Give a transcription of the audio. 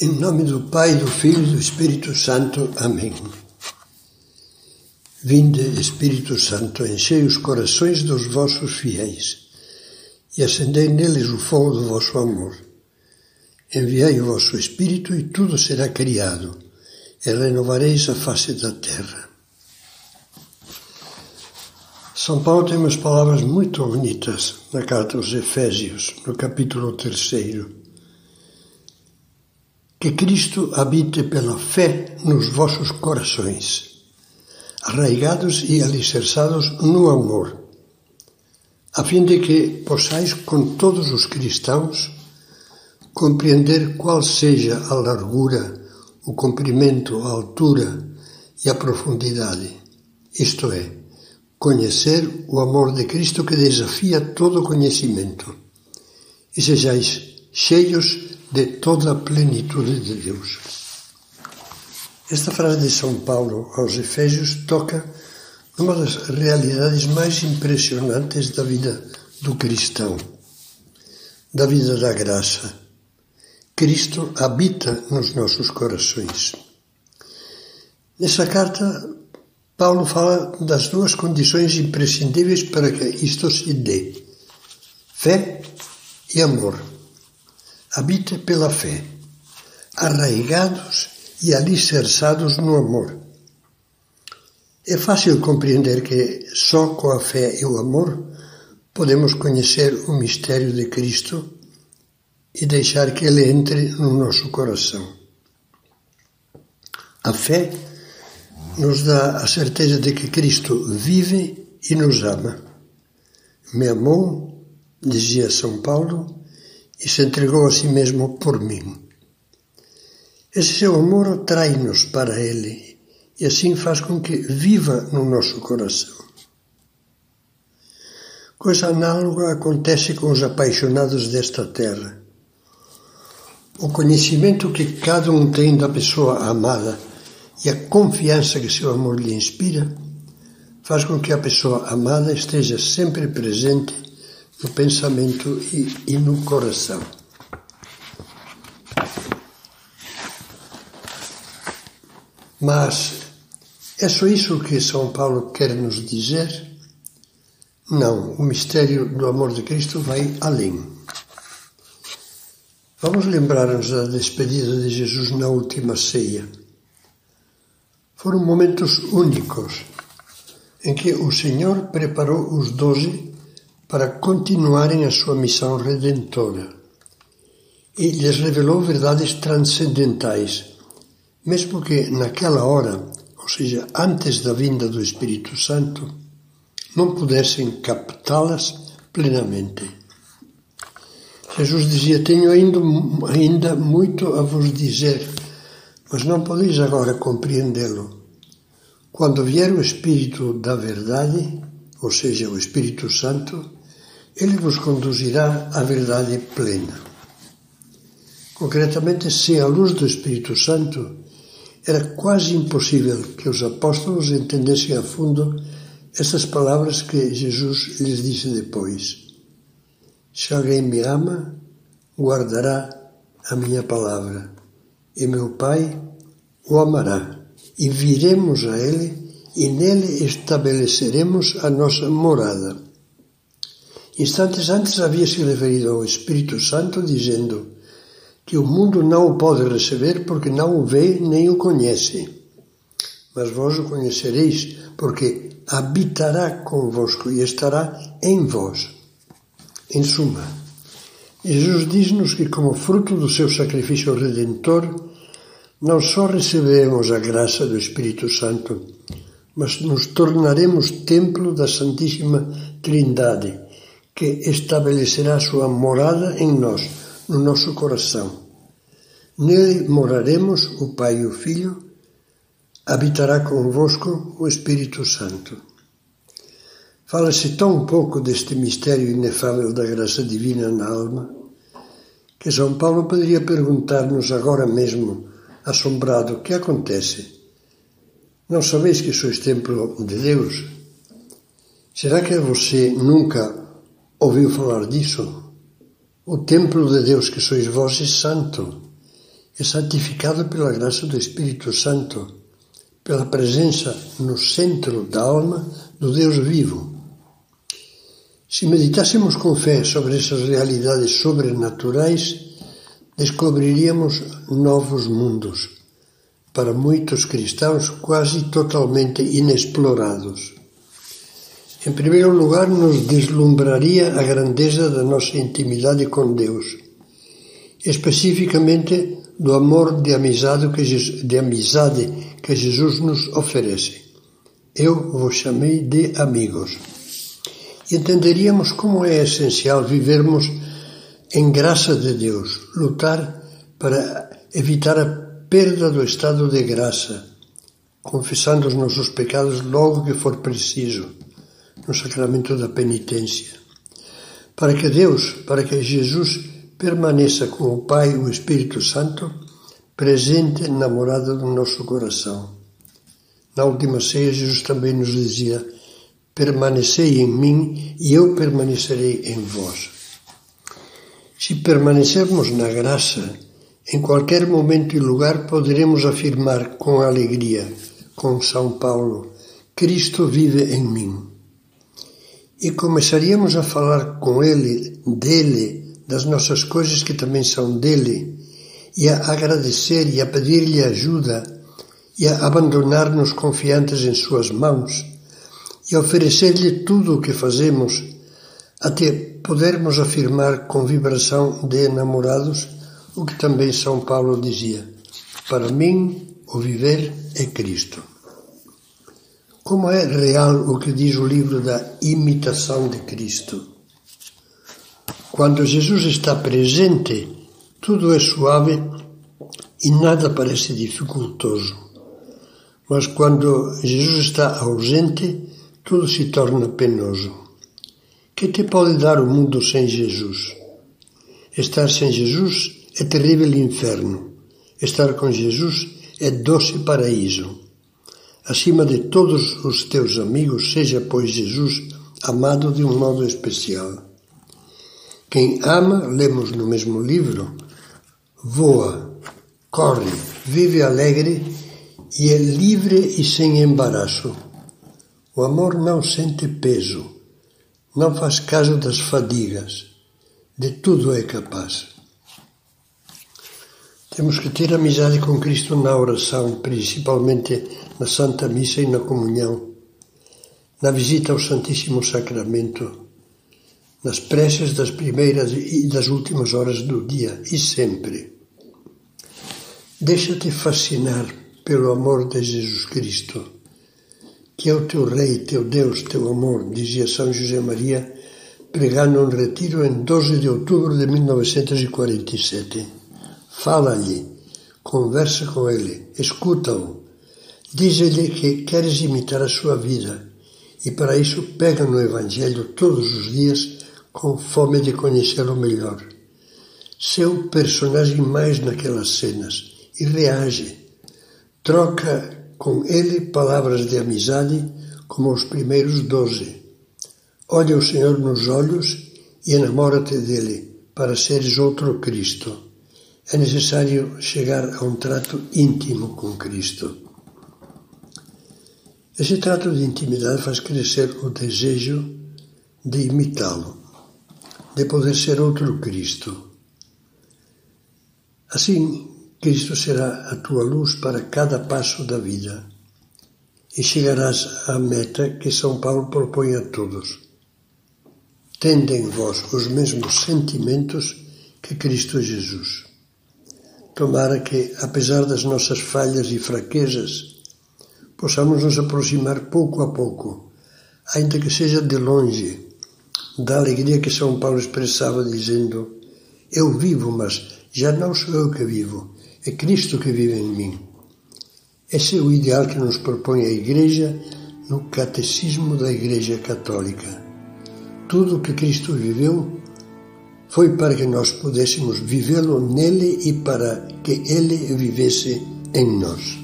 Em nome do Pai, do Filho e do Espírito Santo. Amém. Vinde, Espírito Santo, enchei os corações dos vossos fiéis e acendei neles o fogo do vosso amor. Enviai o vosso Espírito e tudo será criado, e renovareis a face da terra. São Paulo tem umas palavras muito bonitas na carta aos Efésios, no capítulo 3 que Cristo habite pela fé nos vossos corações, arraigados e alicerçados no amor, a fim de que possais com todos os cristãos compreender qual seja a largura, o comprimento, a altura e a profundidade, isto é, conhecer o amor de Cristo que desafia todo conhecimento, e sejais cheios de toda a plenitude de Deus. Esta frase de São Paulo aos Efésios toca numa das realidades mais impressionantes da vida do cristão, da vida da graça. Cristo habita nos nossos corações. Nessa carta, Paulo fala das duas condições imprescindíveis para que isto se dê: fé e amor habite pela fé, arraigados e alicerçados no amor. É fácil compreender que só com a fé e o amor podemos conhecer o mistério de Cristo e deixar que ele entre no nosso coração. A fé nos dá a certeza de que Cristo vive e nos ama. Me amou, dizia São Paulo, e se entregou a si mesmo por mim. Esse seu amor atrai-nos para Ele e assim faz com que viva no nosso coração. Coisa análoga acontece com os apaixonados desta terra. O conhecimento que cada um tem da pessoa amada e a confiança que seu amor lhe inspira faz com que a pessoa amada esteja sempre presente no pensamento e, e no coração. Mas é só isso que São Paulo quer nos dizer? Não, o mistério do amor de Cristo vai além. Vamos lembrar-nos da despedida de Jesus na última ceia. Foram momentos únicos em que o Senhor preparou os doze para continuarem a sua missão redentora e lhes revelou verdades transcendentais, mesmo que naquela hora, ou seja, antes da vinda do Espírito Santo, não pudessem captá-las plenamente. Jesus dizia: Tenho ainda, ainda muito a vos dizer, mas não podeis agora compreendê-lo. Quando vier o Espírito da Verdade, ou seja, o Espírito Santo, ele vos conduzirá à verdade plena. Concretamente, sem a luz do Espírito Santo, era quase impossível que os apóstolos entendessem a fundo essas palavras que Jesus lhes disse depois. Se alguém me ama, guardará a minha palavra, e meu Pai o amará, e viremos a ele e nele estabeleceremos a nossa morada. Instantes antes havia se referido ao Espírito Santo, dizendo que o mundo não o pode receber porque não o vê nem o conhece. Mas vós o conhecereis, porque habitará convosco e estará em vós. Em suma, Jesus diz-nos que, como fruto do seu sacrifício redentor, não só receberemos a graça do Espírito Santo, mas nos tornaremos templo da Santíssima Trindade, que estabelecerá sua morada em nós, no nosso coração. Nele moraremos o Pai e o Filho, habitará convosco o Espírito Santo. Fala-se tão pouco deste mistério inefável da graça divina na alma, que São Paulo poderia perguntar-nos agora mesmo, assombrado, o que acontece? Não sabeis que sois templo de Deus? Será que você nunca ouviu falar disso? O templo de Deus que sois vós é santo, é santificado pela graça do Espírito Santo, pela presença no centro da alma do Deus vivo. Se meditássemos com fé sobre essas realidades sobrenaturais, descobriríamos novos mundos, para muitos cristãos quase totalmente inexplorados. Em primeiro lugar, nos deslumbraria a grandeza da nossa intimidade com Deus, especificamente do amor de amizade que, Jesus, de amizade que Jesus nos oferece. Eu vos chamei de amigos. E entenderíamos como é essencial vivermos em graça de Deus, lutar para evitar a perda do estado de graça, confessando os nossos pecados logo que for preciso, no sacramento da penitência. Para que Deus, para que Jesus permaneça com o Pai e o Espírito Santo, presente na morada do nosso coração. Na última ceia, Jesus também nos dizia: Permanecei em mim e eu permanecerei em vós. Se permanecermos na graça, em qualquer momento e lugar poderemos afirmar com alegria, com São Paulo, Cristo vive em mim. E começaríamos a falar com Ele, dele, das nossas coisas que também são dele, e a agradecer e a pedir-lhe ajuda, e a abandonar-nos confiantes em suas mãos, e a oferecer-lhe tudo o que fazemos, até podermos afirmar com vibração de enamorados o que também São Paulo dizia: Para mim, o viver é Cristo. Como é real o que diz o livro da imitação de Cristo? Quando Jesus está presente, tudo é suave e nada parece dificultoso. Mas quando Jesus está ausente, tudo se torna penoso. Que te pode dar o mundo sem Jesus? Estar sem Jesus é terrível inferno. Estar com Jesus é doce paraíso. Acima de todos os teus amigos, seja, pois, Jesus amado de um modo especial. Quem ama, lemos no mesmo livro, voa, corre, vive alegre e é livre e sem embaraço. O amor não sente peso, não faz caso das fadigas, de tudo é capaz. Temos que ter amizade com Cristo na oração, principalmente na Santa Missa e na comunhão, na visita ao Santíssimo Sacramento nas preces das primeiras e das últimas horas do dia e sempre. Deixa-te fascinar pelo amor de Jesus Cristo, que é o teu Rei, teu Deus, teu amor, dizia São José Maria, pregando um retiro em 12 de outubro de 1947. Fala-lhe, conversa com ele, escuta-o, diz-lhe que queres imitar a sua vida e para isso pega no Evangelho todos os dias com fome de conhecê-lo melhor. Seu personagem mais naquelas cenas e reage. Troca com ele palavras de amizade como os primeiros doze. Olha o Senhor nos olhos e enamora-te dele para seres outro Cristo. É necessário chegar a um trato íntimo com Cristo. Esse trato de intimidade faz crescer o desejo de imitá-lo de poder ser outro Cristo. Assim, Cristo será a tua luz para cada passo da vida e chegarás à meta que São Paulo propõe a todos. Tendem vós os mesmos sentimentos que Cristo Jesus. Tomara que, apesar das nossas falhas e fraquezas, possamos nos aproximar pouco a pouco, ainda que seja de longe, da alegria que São Paulo expressava, dizendo: Eu vivo, mas já não sou eu que vivo, é Cristo que vive em mim. Esse é o ideal que nos propõe a Igreja no Catecismo da Igreja Católica. Tudo o que Cristo viveu foi para que nós pudéssemos vivê-lo nele e para que ele vivesse em nós.